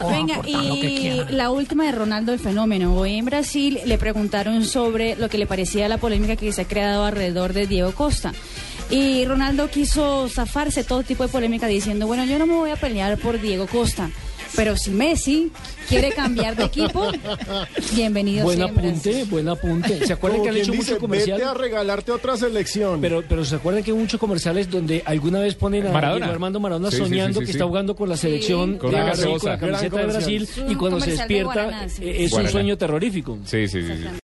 Venga, y la última de Ronaldo el fenómeno. Hoy en Brasil le preguntaron sobre lo que le parecía la polémica que se ha creado alrededor de Diego Costa. Y Ronaldo quiso zafarse todo tipo de polémica diciendo, bueno, yo no me voy a pelear por Diego Costa, pero si Messi quiere cambiar de equipo, bienvenido Buen apunte, buen apunte. ¿Se acuerdan Como que han hecho dice, mucho comercial? Vete a regalarte otra selección. Pero, pero se acuerdan que hay muchos comerciales donde alguna vez ponen a Maradona. Armando Maradona Sí, soñando sí, sí, que sí. está jugando con la selección Con de la Brasil, con la camiseta de Brasil y cuando se despierta Guaraná, sí. eh, es un sueño terrorífico. Sí, sí, sí. sí.